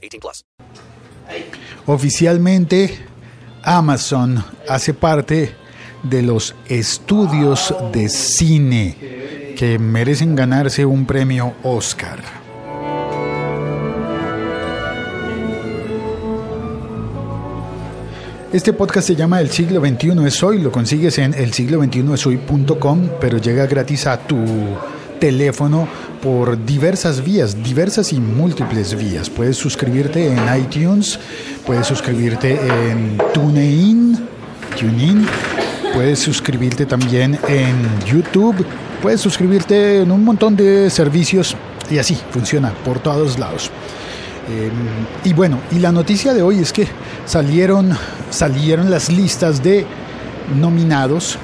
18 plus. Oficialmente, Amazon hace parte de los estudios de cine que merecen ganarse un premio Oscar. Este podcast se llama El siglo XXI es hoy, lo consigues en el siglo XXI es hoy.com, pero llega gratis a tu teléfono por diversas vías, diversas y múltiples vías. Puedes suscribirte en iTunes, puedes suscribirte en TuneIn, TuneIn, puedes suscribirte también en YouTube, puedes suscribirte en un montón de servicios y así funciona por todos lados. Eh, y bueno, y la noticia de hoy es que salieron, salieron las listas de nominados,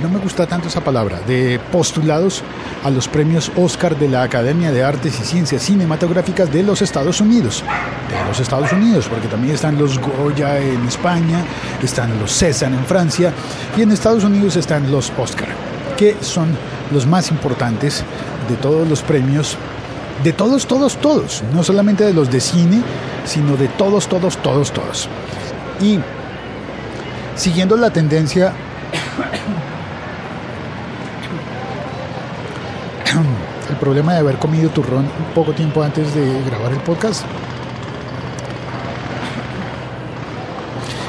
no me gusta tanto esa palabra, de postulados a los premios Oscar de la Academia de Artes y Ciencias Cinematográficas de los Estados Unidos. De los Estados Unidos, porque también están los Goya en España, están los César en Francia y en Estados Unidos están los Oscar, que son los más importantes de todos los premios de todos, todos, todos, no solamente de los de cine, sino de todos, todos, todos, todos. Y siguiendo la tendencia, el problema de haber comido turrón poco tiempo antes de grabar el podcast,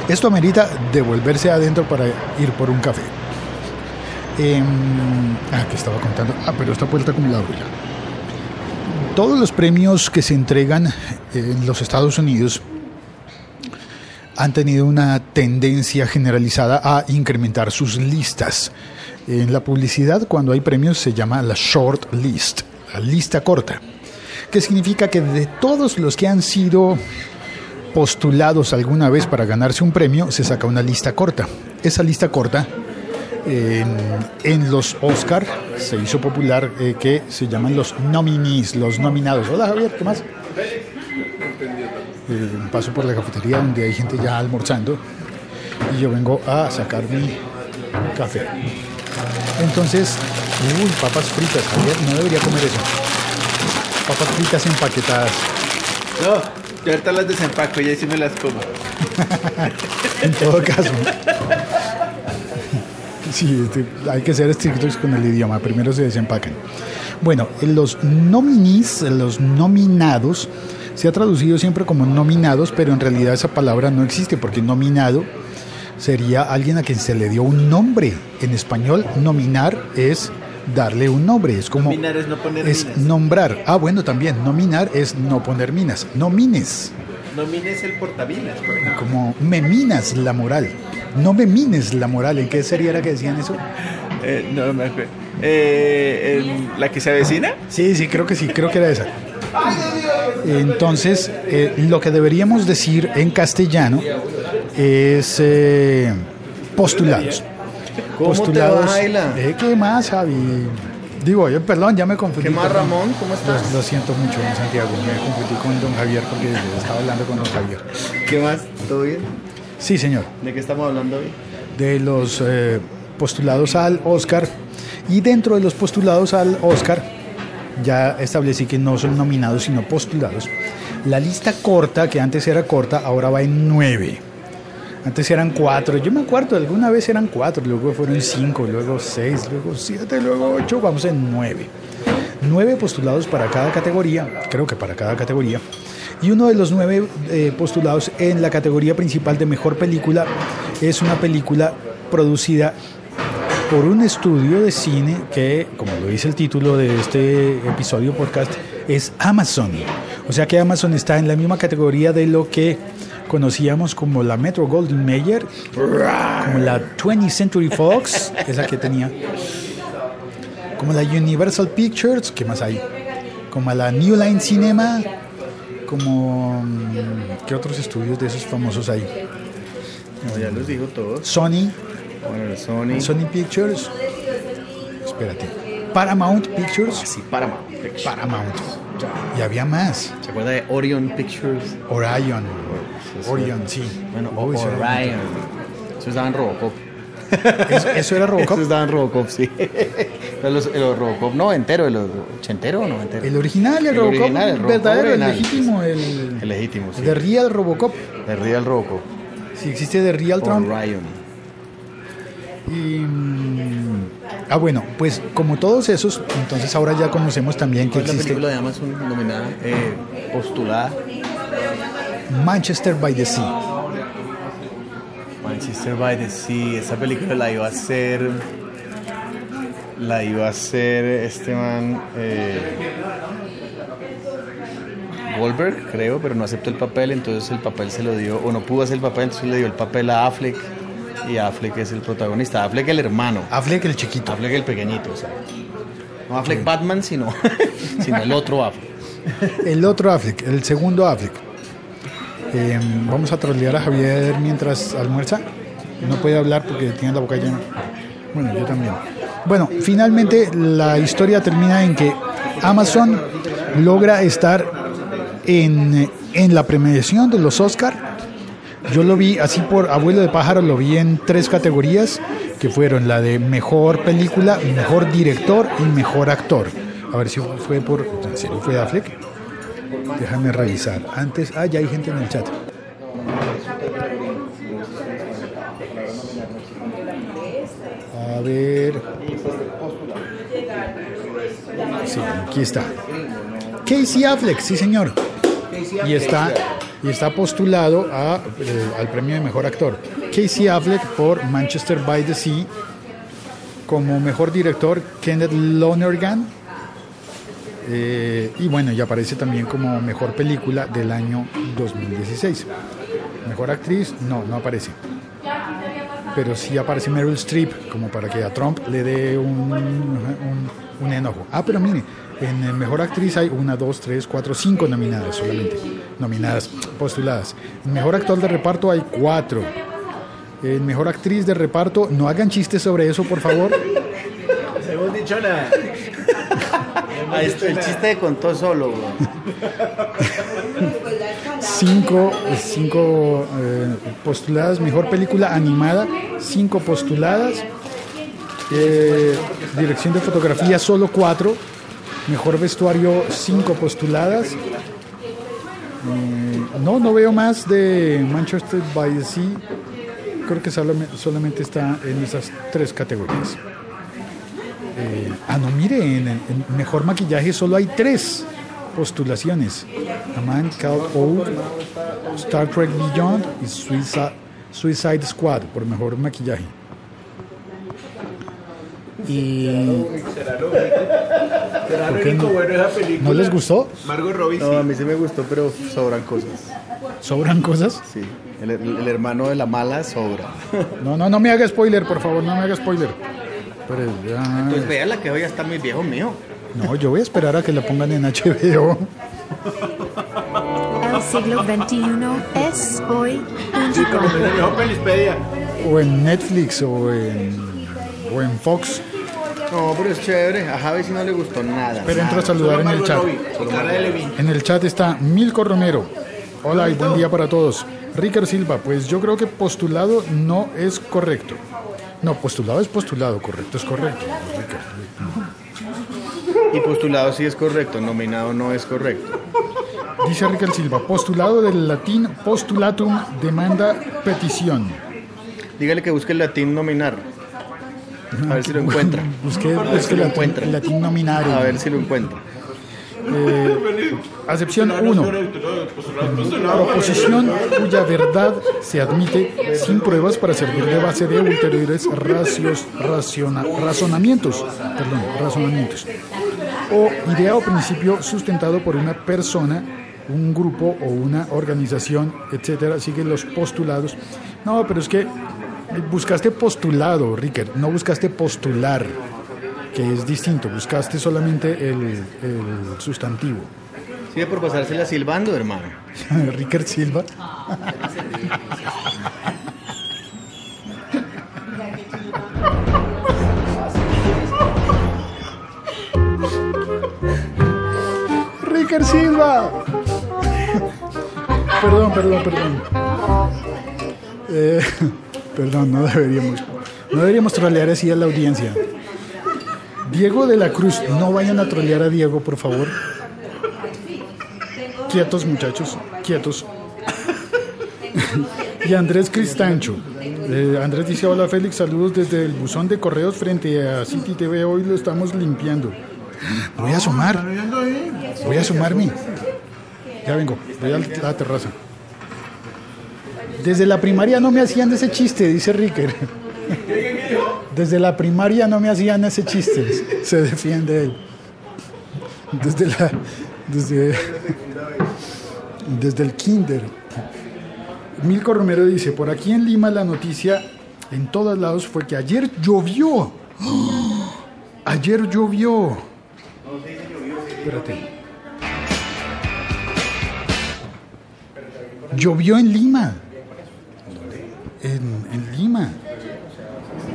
esto amerita devolverse adentro para ir por un café. Eh, ah, que estaba contando. Ah, pero esta puerta como la ruina todos los premios que se entregan en los Estados Unidos han tenido una tendencia generalizada a incrementar sus listas. En la publicidad, cuando hay premios, se llama la short list, la lista corta, que significa que de todos los que han sido postulados alguna vez para ganarse un premio, se saca una lista corta. Esa lista corta en, los Oscar se hizo popular eh, que se llaman los nominees, los nominados. Hola Javier, ¿qué más? Eh, paso por la cafetería donde hay gente ya almorzando y yo vengo a sacar mi café. Entonces, uy, papas fritas, Javier, no debería comer eso. Papas fritas empaquetadas. No, yo ahorita las desempaco y ahí sí me las como. en todo caso. Sí, este, hay que ser estrictos con el idioma. Primero se desempacan. Bueno, los nominees, los nominados, se ha traducido siempre como nominados, pero en realidad esa palabra no existe porque nominado sería alguien a quien se le dio un nombre. En español, nominar es darle un nombre. Es como. Nominar es no poner es minas. nombrar. Ah, bueno, también. Nominar es no poner minas. Nomines. Nomines el portaminas, por ejemplo. Como me minas la moral. No me mines la moral. ¿En qué serie era que decían eso? Eh, no me acuerdo. Eh, en ¿La que se avecina? Sí, sí, creo que sí, creo que era esa. Entonces, eh, lo que deberíamos decir en castellano es eh, postulados. ¿Cómo postulados. te Ayla? Eh, ¿Qué más, Javi? Digo, yo, perdón, ya me confundí. ¿Qué más. Ramón? ¿Cómo estás? Lo, lo siento mucho, don Santiago. Me confundí con don Javier porque estaba hablando con don Javier. ¿Qué más? ¿Todo bien? Sí, señor. ¿De qué estamos hablando hoy? de los eh, postulados al Oscar y dentro de los postulados al Oscar ya establecí que no son nominados sino postulados la lista corta que antes era corta ahora va en nueve antes eran cuatro. Yo me acuerdo alguna vez eran cuatro luego fueron cinco luego seis luego siete luego ocho vamos en nueve. Nueve postulados para cada categoría creo que para cada categoría. Y uno de los nueve eh, postulados en la categoría principal de mejor película es una película producida por un estudio de cine que, como lo dice el título de este episodio podcast, es Amazon. O sea que Amazon está en la misma categoría de lo que conocíamos como la Metro Goldwyn Mayer, como la 20th Century Fox, esa que tenía, como la Universal Pictures, ¿qué más hay? Como la New Line Cinema, como... mm, ¿Qué otros estudios de esos famosos hay? No, ya los dijo todos. Sony, Bueno, Sony. Sony Pictures, espérate, Paramount Pictures, Sí, Paramount. Pictures. Paramount, y había más, ¿Se acuerda de Orion Pictures? Orion, Eso Orion, sí. Bueno, Uy, era- Orion. Eso estaba en Robocop. ¿Eso, eso era Robocop? Eso estaba en Robocop, sí. Los, el Robocop noventero, el ochentero o noventero. El original, el, El Robocop, original, el Robocop verdadero, original. el legítimo, el, El legítimo, sí. The Real Robocop. De Real Robocop. Si existe The Real Trump. Orion. Y, mm, ah, bueno, pues como todos esos, entonces ahora ya conocemos también que ¿Cuál es la existe película de Amazon nominada, eh, postulada? Manchester by the Sea. Manchester by the Sea. Esa película la iba a hacer. La iba a hacer este man. Eh, Goldberg, creo, pero no aceptó el papel, entonces el papel se lo dio, o no pudo hacer el papel, entonces le dio el papel a Affleck. Y Affleck es el protagonista. Affleck el hermano. Affleck el chiquito. Affleck el pequeñito, o sea. No Affleck Batman, sino, sino el otro Affleck. El otro Affleck, el segundo Affleck. Eh, vamos a trolear a Javier mientras almuerza. No puede hablar porque tiene la boca llena. Bueno, yo también. Bueno, finalmente la historia termina en que Amazon logra estar en, en la premiación de los Oscar. Yo lo vi así por abuelo de pájaro, lo vi en tres categorías que fueron la de mejor película, mejor director y mejor actor. A ver si fue por. ¿En serio fue Affleck? Déjame revisar. Antes. Ah, ya hay gente en el chat. A ver. Sí, aquí está. Casey Affleck, sí señor. Y está, y está postulado a, eh, al premio de mejor actor. Casey Affleck por Manchester by the Sea. Como mejor director, Kenneth Lonergan. Eh, y bueno, y aparece también como mejor película del año 2016. Mejor actriz, no, no aparece. Pero sí aparece Meryl Streep, como para que a Trump le dé un, un, enojo. Ah, pero mire, en el mejor actriz hay una, dos, tres, cuatro, cinco nominadas solamente. Nominadas, postuladas. En mejor actor de reparto hay cuatro. En mejor actriz de reparto, no hagan chistes sobre eso, por favor. No hemos dicho. El chiste contó solo. cinco, cinco eh, postuladas, mejor película animada, cinco postuladas, Eh, dirección de fotografía solo cuatro, mejor vestuario cinco postuladas. Eh, no, no veo más de Manchester by the Sea, creo que solamente está en esas tres categorías. Eh, ah, no, mire, en, en mejor maquillaje solo hay tres postulaciones. A Man Called Old, Star Trek Beyond y Suicide, Suicide Squad por mejor maquillaje. Y ¿Será ¿Por lo único no? bueno esa película? ¿no les gustó? Margot Robbie No, sí. a mí sí me gustó, pero sobran cosas. ¿Sobran cosas? Sí, el, el- el hermano de la mala sobra. No, no, no me haga spoiler, por favor, no me haga spoiler. Pero ya- Pues vea la que hoy ya está muy viejo mío. no, yo voy a esperar a que la pongan en HBO. El siglo XXI es Pelispedia. O en Netflix o en, o en Fox. No, pero es chévere. A Javi sí no le gustó nada. Pero entro a saludar en el chat. En el chat está Milko Romero. Hola y buen día para todos. Ricardo Silva, pues yo creo que postulado no es correcto. No, postulado es postulado, correcto es correcto. Y postulado sí es correcto, nominado no es correcto. Dice Ricardo Silva, postulado del latín postulatum demanda petición. Dígale que busque el latín nominar. A ver si lo encuentra. Busque, A ver busque si lo latín, encuentra. latín nominario. A ver si lo encuentra. Acepción 1. Proposición cuya verdad se admite sin pruebas para servir de base de ulteriores racios, raciona- razonamientos. Perdón, razonamientos. O idea o principio sustentado por una persona, un grupo o una organización, etcétera. Siguen los postulados. No, pero es que buscaste postulado, Ricker, no buscaste postular, que es distinto. Buscaste solamente el, el sustantivo. Sigue por pasársela silbando, hermano. Ricker Silva. Ricker Silva. Perdón, perdón, perdón. Eh, perdón, no deberíamos. No deberíamos trolear así a la audiencia. Diego de la Cruz, no vayan a trolear a Diego, por favor. Quietos, muchachos, quietos. y Andrés Cristancho. Eh, Andrés dice: Hola Félix, saludos desde el buzón de correos frente a City TV. Hoy lo estamos limpiando. Voy a asomar. Voy a asomarme. Ya vengo, voy a la terraza. Desde la primaria no me hacían ese chiste, dice Ricker. Desde la primaria no me hacían ese chiste, se defiende él. Desde la. Desde. Desde el kinder. Milko Romero dice, por aquí en Lima la noticia en todos lados fue que ayer llovió. Ayer llovió. Espérate. Llovió en Lima. En Lima.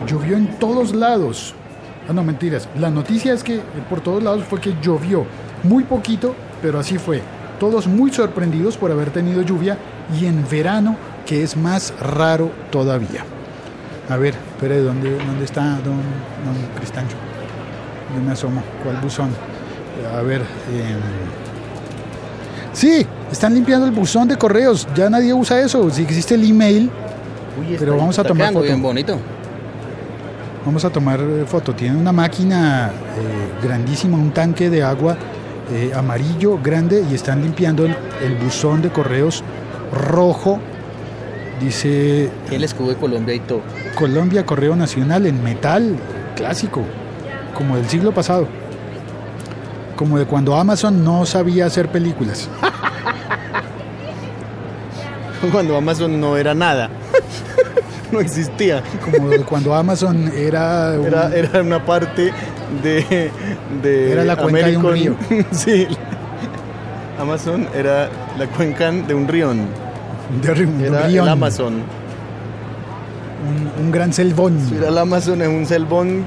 Llovió en todos lados. Ah, no, mentiras. La noticia es que por todos lados fue que llovió. Muy poquito, pero así fue. Todos muy sorprendidos por haber tenido lluvia y en verano, que es más raro todavía. A ver, espere, ¿dónde, dónde está don, don Cristancho? Yo me asomo. ¿Cuál buzón? A ver. eh, Sí, están limpiando el buzón de correos. Ya nadie usa eso. Si existe el email, Uy, Pero vamos a tomar foto. bien bonito. Vamos a tomar eh, foto. Tiene una máquina eh, grandísima, un tanque de agua eh, amarillo grande y están limpiando el, el buzón de correos rojo. Dice el escudo de Colombia y todo. Colombia Correo Nacional en metal clásico, como del siglo pasado. Como de cuando Amazon no sabía hacer películas. Cuando Amazon no era nada. no existía. Como de cuando Amazon era, un- Era, era una parte de, de Era la cuenca de un American- sí. Amazon era la cuenca de un rión. de un Era rión, el Amazon. un, un gran selvón. Era el Amazon es un selvón.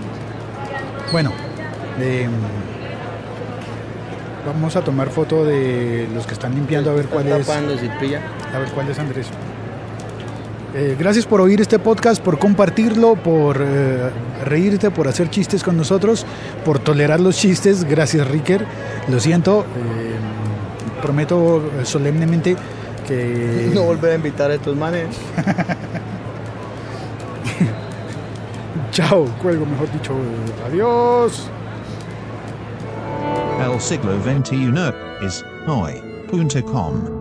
Bueno, eh, vamos a tomar foto de los que están limpiando a ver cuál es, a ver cuál es Andrés. Eh, gracias por oír este podcast, por compartirlo, por eh, reírte, por hacer chistes con nosotros, por tolerar los chistes. Gracias, Ricker. Lo siento. eh, prometo solemnemente que No volver a invitar a estos manes. chao, cuelgo, mejor dicho. Adiós. El siglo XXI es hoy.com.